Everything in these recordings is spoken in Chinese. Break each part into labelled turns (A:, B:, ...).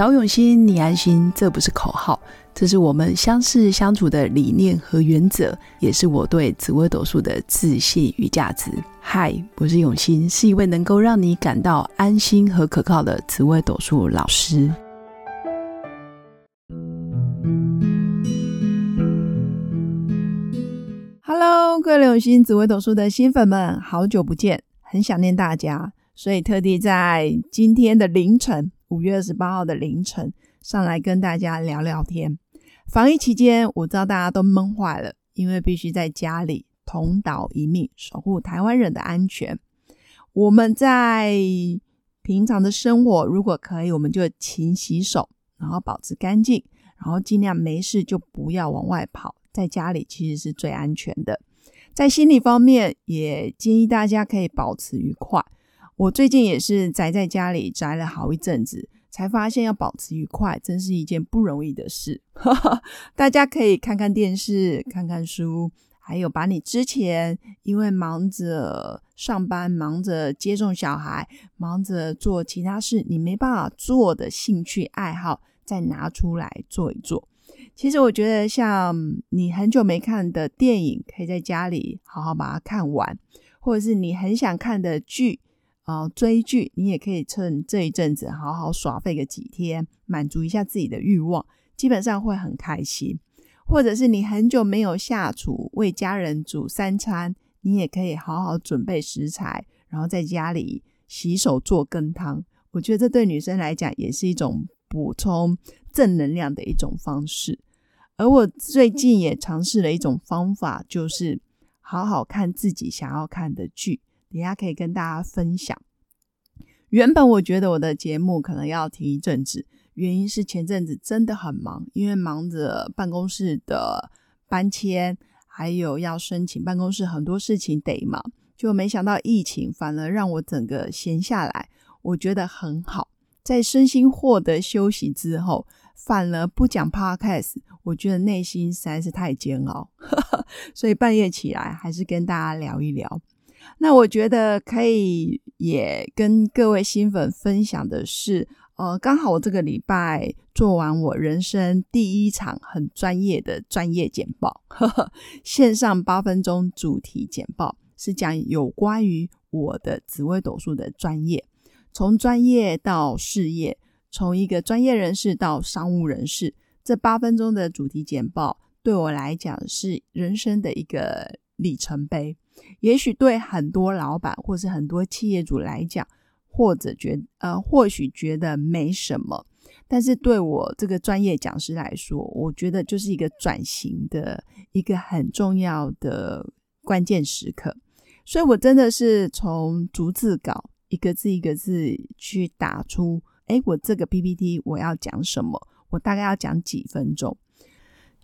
A: 找永新，你安心，这不是口号，这是我们相识相处的理念和原则，也是我对紫微斗数的自信与价值。嗨，我是永新，是一位能够让你感到安心和可靠的紫微斗数老师。Hello，各位永新紫微斗数的新粉们，好久不见，很想念大家，所以特地在今天的凌晨。五月二十八号的凌晨，上来跟大家聊聊天。防疫期间，我知道大家都闷坏了，因为必须在家里同岛一命，守护台湾人的安全。我们在平常的生活，如果可以，我们就勤洗手，然后保持干净，然后尽量没事就不要往外跑，在家里其实是最安全的。在心理方面，也建议大家可以保持愉快。我最近也是宅在家里宅了好一阵子，才发现要保持愉快真是一件不容易的事。大家可以看看电视、看看书，还有把你之前因为忙着上班、忙着接送小孩、忙着做其他事，你没办法做的兴趣爱好，再拿出来做一做。其实我觉得，像你很久没看的电影，可以在家里好好把它看完，或者是你很想看的剧。啊，追剧你也可以趁这一阵子好好耍废个几天，满足一下自己的欲望，基本上会很开心。或者是你很久没有下厨为家人煮三餐，你也可以好好准备食材，然后在家里洗手做羹汤。我觉得这对女生来讲也是一种补充正能量的一种方式。而我最近也尝试了一种方法，就是好好看自己想要看的剧。等下可以跟大家分享。原本我觉得我的节目可能要停一阵子，原因是前阵子真的很忙，因为忙着办公室的搬迁，还有要申请办公室很多事情得忙，就没想到疫情反而让我整个闲下来。我觉得很好，在身心获得休息之后，反而不讲 podcast，我觉得内心实在是太煎熬，所以半夜起来还是跟大家聊一聊。那我觉得可以也跟各位新粉分享的是，呃，刚好我这个礼拜做完我人生第一场很专业的专业简报，线上八分钟主题简报，是讲有关于我的紫微斗数的专业，从专业到事业，从一个专业人士到商务人士，这八分钟的主题简报对我来讲是人生的一个里程碑。也许对很多老板或是很多企业主来讲，或者觉呃，或许觉得没什么，但是对我这个专业讲师来说，我觉得就是一个转型的一个很重要的关键时刻。所以我真的是从逐字稿一个字一个字去打出，哎，我这个 PPT 我要讲什么？我大概要讲几分钟？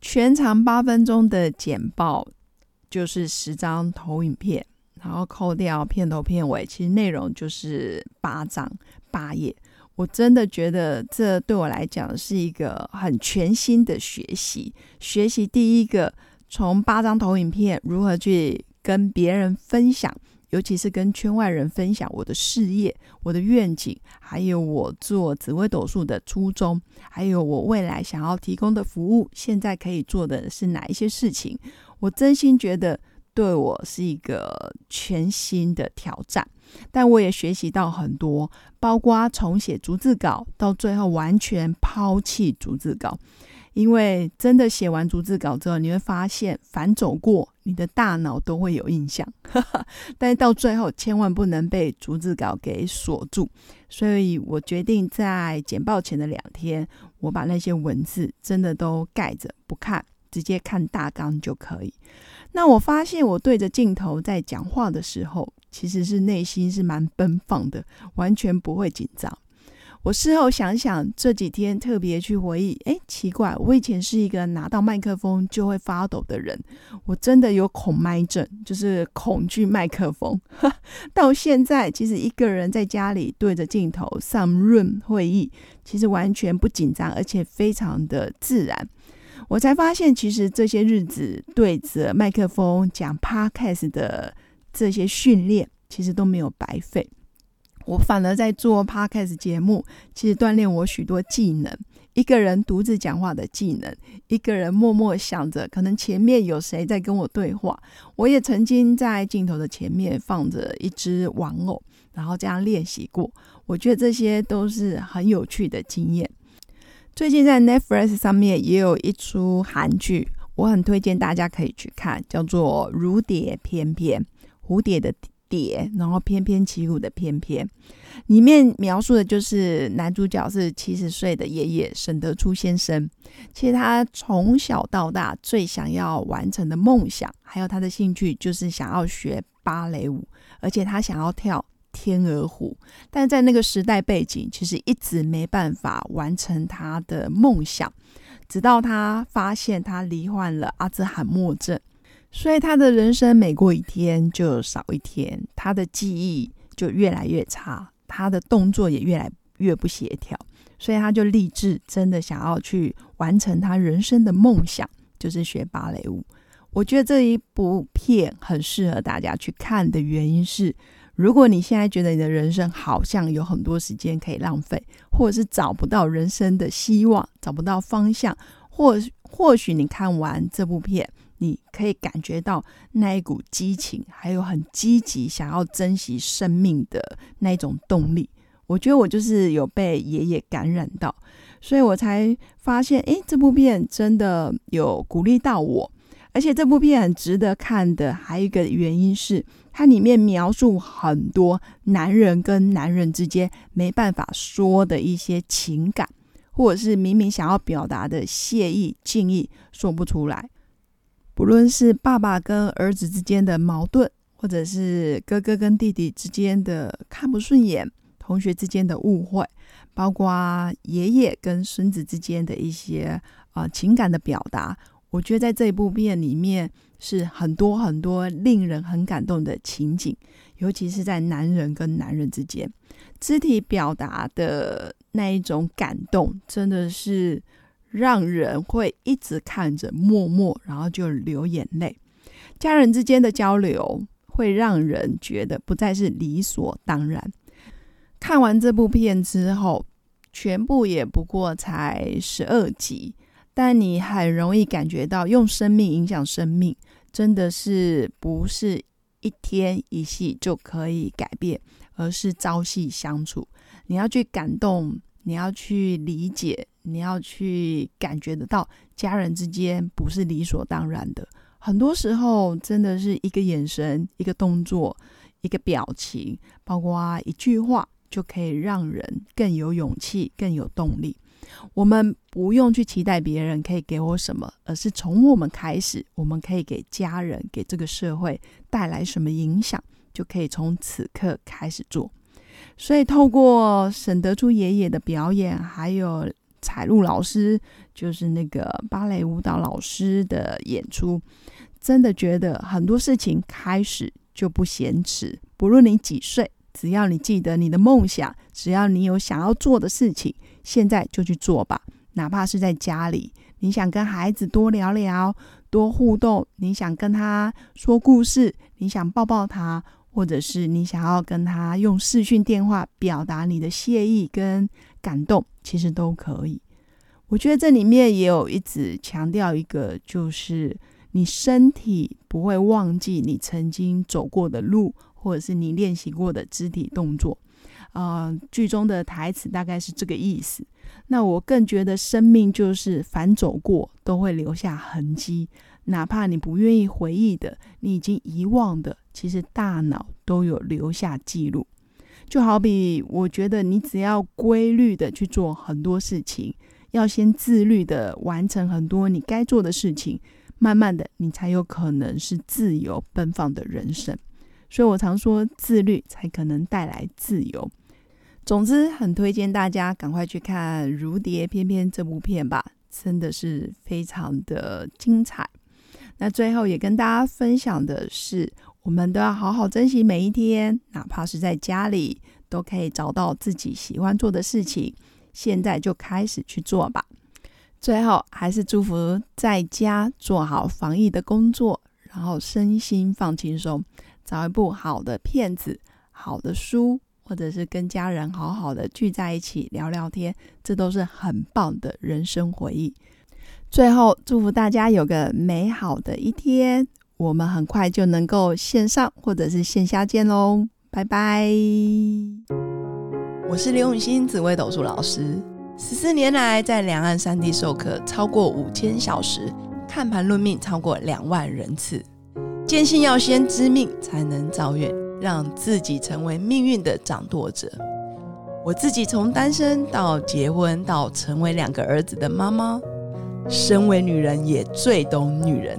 A: 全长八分钟的简报。就是十张投影片，然后扣掉片头片尾，其实内容就是八张八页。我真的觉得这对我来讲是一个很全新的学习。学习第一个，从八张投影片如何去跟别人分享，尤其是跟圈外人分享我的事业、我的愿景，还有我做紫微斗数的初衷，还有我未来想要提供的服务，现在可以做的是哪一些事情。我真心觉得对我是一个全新的挑战，但我也学习到很多，包括重写逐字稿，到最后完全抛弃逐字稿，因为真的写完逐字稿之后，你会发现反走过，你的大脑都会有印象，但是到最后千万不能被逐字稿给锁住，所以我决定在简报前的两天，我把那些文字真的都盖着不看。直接看大纲就可以。那我发现我对着镜头在讲话的时候，其实是内心是蛮奔放的，完全不会紧张。我事后想想，这几天特别去回忆，哎，奇怪，我以前是一个拿到麦克风就会发抖的人，我真的有恐麦症，就是恐惧麦克风。到现在，其实一个人在家里对着镜头上润会议，其实完全不紧张，而且非常的自然。我才发现，其实这些日子对着麦克风讲 podcast 的这些训练，其实都没有白费。我反而在做 podcast 节目，其实锻炼我许多技能。一个人独自讲话的技能，一个人默默想着，可能前面有谁在跟我对话。我也曾经在镜头的前面放着一只玩偶，然后这样练习过。我觉得这些都是很有趣的经验。最近在 Netflix 上面也有一出韩剧，我很推荐大家可以去看，叫做《如蝶翩翩》，蝴蝶的。蝶，然后翩翩起舞的翩翩，里面描述的就是男主角是七十岁的爷爷沈德初先生。其实他从小到大最想要完成的梦想，还有他的兴趣，就是想要学芭蕾舞，而且他想要跳天鹅湖。但在那个时代背景，其实一直没办法完成他的梦想，直到他发现他罹患了阿兹海默症。所以他的人生每过一天就少一天，他的记忆就越来越差，他的动作也越来越不协调，所以他就立志真的想要去完成他人生的梦想，就是学芭蕾舞。我觉得这一部片很适合大家去看的原因是，如果你现在觉得你的人生好像有很多时间可以浪费，或者是找不到人生的希望，找不到方向，或或许你看完这部片。你可以感觉到那一股激情，还有很积极想要珍惜生命的那种动力。我觉得我就是有被爷爷感染到，所以我才发现，诶，这部片真的有鼓励到我。而且这部片很值得看的，还有一个原因是，它里面描述很多男人跟男人之间没办法说的一些情感，或者是明明想要表达的谢意、敬意，说不出来。不论是爸爸跟儿子之间的矛盾，或者是哥哥跟弟弟之间的看不顺眼，同学之间的误会，包括爷爷跟孙子之间的一些啊情感的表达，我觉得在这一部片里面是很多很多令人很感动的情景，尤其是在男人跟男人之间肢体表达的那一种感动，真的是。让人会一直看着，默默，然后就流眼泪。家人之间的交流会让人觉得不再是理所当然。看完这部片之后，全部也不过才十二集，但你很容易感觉到，用生命影响生命，真的是不是一天一戏就可以改变，而是朝夕相处。你要去感动，你要去理解。你要去感觉得到，家人之间不是理所当然的。很多时候，真的是一个眼神、一个动作、一个表情，包括一句话，就可以让人更有勇气、更有动力。我们不用去期待别人可以给我什么，而是从我们开始，我们可以给家人、给这个社会带来什么影响，就可以从此刻开始做。所以，透过沈德珠爷爷的表演，还有。彩璐老师就是那个芭蕾舞蹈老师的演出，真的觉得很多事情开始就不嫌迟。不论你几岁，只要你记得你的梦想，只要你有想要做的事情，现在就去做吧。哪怕是在家里，你想跟孩子多聊聊、多互动，你想跟他说故事，你想抱抱他，或者是你想要跟他用视讯电话表达你的谢意跟。感动其实都可以，我觉得这里面也有一直强调一个，就是你身体不会忘记你曾经走过的路，或者是你练习过的肢体动作。啊，剧中的台词大概是这个意思。那我更觉得生命就是反走过都会留下痕迹，哪怕你不愿意回忆的，你已经遗忘的，其实大脑都有留下记录。就好比，我觉得你只要规律的去做很多事情，要先自律的完成很多你该做的事情，慢慢的，你才有可能是自由奔放的人生。所以我常说，自律才可能带来自由。总之，很推荐大家赶快去看《如蝶翩翩》这部片吧，真的是非常的精彩。那最后也跟大家分享的是。我们都要好好珍惜每一天，哪怕是在家里，都可以找到自己喜欢做的事情。现在就开始去做吧。最后，还是祝福在家做好防疫的工作，然后身心放轻松，找一部好的片子、好的书，或者是跟家人好好的聚在一起聊聊天，这都是很棒的人生回忆。最后，祝福大家有个美好的一天。我们很快就能够线上或者是线下见喽，拜拜！我是刘永新紫微斗数老师，十四年来在两岸三地授课超过五千小时，看盘论命超过两万人次。坚信要先知命才能造运，让自己成为命运的掌舵者。我自己从单身到结婚，到成为两个儿子的妈妈，身为女人也最懂女人。